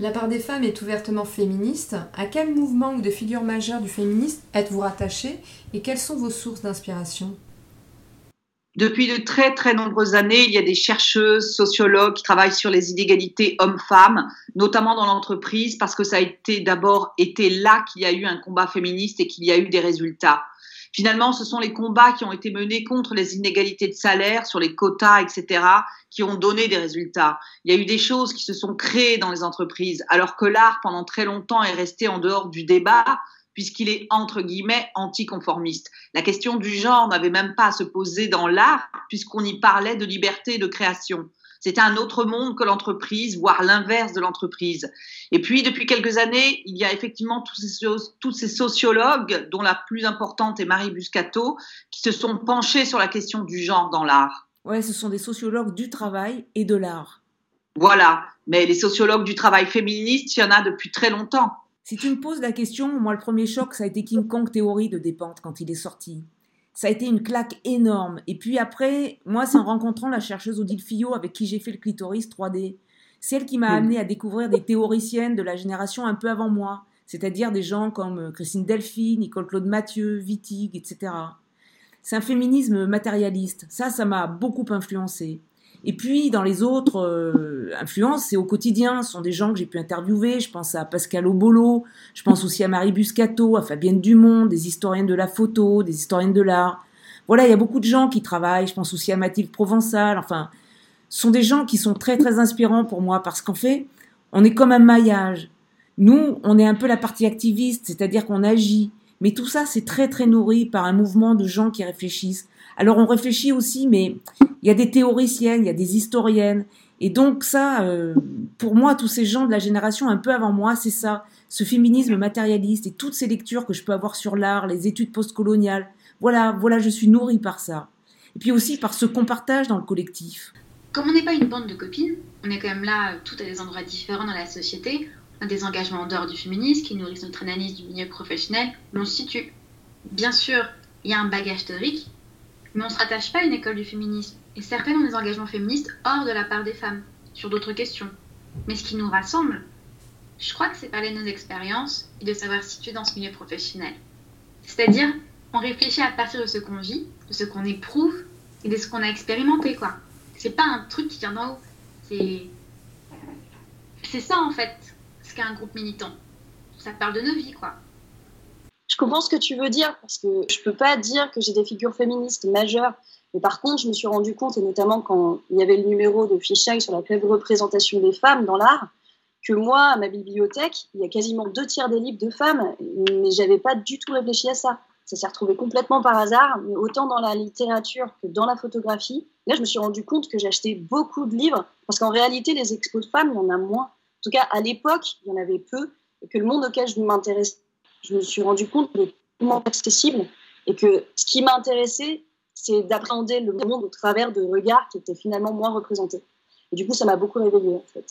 La part des femmes est ouvertement féministe. À quel mouvement ou de figure majeure du féminisme êtes-vous rattachée et quelles sont vos sources d'inspiration? Depuis de très très nombreuses années, il y a des chercheuses, sociologues qui travaillent sur les inégalités hommes-femmes, notamment dans l'entreprise, parce que ça a été d'abord été là qu'il y a eu un combat féministe et qu'il y a eu des résultats. Finalement, ce sont les combats qui ont été menés contre les inégalités de salaire, sur les quotas, etc., qui ont donné des résultats. Il y a eu des choses qui se sont créées dans les entreprises, alors que l'art, pendant très longtemps, est resté en dehors du débat puisqu'il est entre guillemets anticonformiste. La question du genre n'avait même pas à se poser dans l'art, puisqu'on y parlait de liberté de création. C'était un autre monde que l'entreprise, voire l'inverse de l'entreprise. Et puis, depuis quelques années, il y a effectivement tous ces, tous ces sociologues, dont la plus importante est Marie Buscato, qui se sont penchés sur la question du genre dans l'art. Ouais, ce sont des sociologues du travail et de l'art. Voilà. Mais les sociologues du travail féministe, il y en a depuis très longtemps. Si tu me poses la question, moi le premier choc, ça a été King Kong Théorie de Despentes quand il est sorti. Ça a été une claque énorme. Et puis après, moi, c'est en rencontrant la chercheuse Odile Fillot avec qui j'ai fait le clitoris 3D. C'est elle qui m'a amené à découvrir des théoriciennes de la génération un peu avant moi, c'est-à-dire des gens comme euh, Christine Delphi, Nicole Claude Mathieu, Wittig, etc. C'est un féminisme matérialiste. Ça, ça m'a beaucoup influencé. Et puis, dans les autres euh, influences, c'est au quotidien. Ce sont des gens que j'ai pu interviewer. Je pense à Pascal Obolo, je pense aussi à Marie Buscato, à Fabienne Dumont, des historiennes de la photo, des historiennes de l'art. Voilà, il y a beaucoup de gens qui travaillent. Je pense aussi à Mathilde Provençal. Enfin, ce sont des gens qui sont très, très inspirants pour moi parce qu'en fait, on est comme un maillage. Nous, on est un peu la partie activiste, c'est-à-dire qu'on agit. Mais tout ça, c'est très, très nourri par un mouvement de gens qui réfléchissent. Alors, on réfléchit aussi, mais il y a des théoriciennes, il y a des historiennes. Et donc ça, euh, pour moi, tous ces gens de la génération un peu avant moi, c'est ça, ce féminisme matérialiste et toutes ces lectures que je peux avoir sur l'art, les études postcoloniales. Voilà, voilà, je suis nourrie par ça. Et puis aussi par ce qu'on partage dans le collectif. Comme on n'est pas une bande de copines, on est quand même là, toutes à des endroits différents dans la société. On a des engagements en dehors du féminisme qui nourrissent notre analyse du milieu professionnel, mais on se situe. Bien sûr, il y a un bagage théorique, mais on ne se rattache pas à une école du féminisme. Et certaines ont des engagements féministes hors de la part des femmes, sur d'autres questions. Mais ce qui nous rassemble, je crois que c'est parler de nos expériences et de savoir situer dans ce milieu professionnel. C'est-à-dire, on réfléchit à partir de ce qu'on vit, de ce qu'on éprouve et de ce qu'on a expérimenté, quoi. C'est pas un truc qui vient d'en haut. C'est. C'est ça, en fait, ce qu'est un groupe militant. Ça parle de nos vies, quoi. Comprends ce que tu veux dire, parce que je peux pas dire que j'ai des figures féministes majeures mais par contre, je me suis rendu compte, et notamment quand il y avait le numéro de Fichaille sur la pleine représentation des femmes dans l'art, que moi, à ma bibliothèque, il y a quasiment deux tiers des livres de femmes, mais j'avais pas du tout réfléchi à ça. Ça s'est retrouvé complètement par hasard, mais autant dans la littérature que dans la photographie. Là, je me suis rendu compte que j'achetais beaucoup de livres, parce qu'en réalité, les expos de femmes, il y en a moins. En tout cas, à l'époque, il y en avait peu, et que le monde auquel je m'intéressais, je me suis rendu compte était tellement accessible, et que ce qui m'intéressait, c'est d'appréhender le monde au travers de regards qui étaient finalement moins représentés. Et du coup, ça m'a beaucoup réveillée en fait.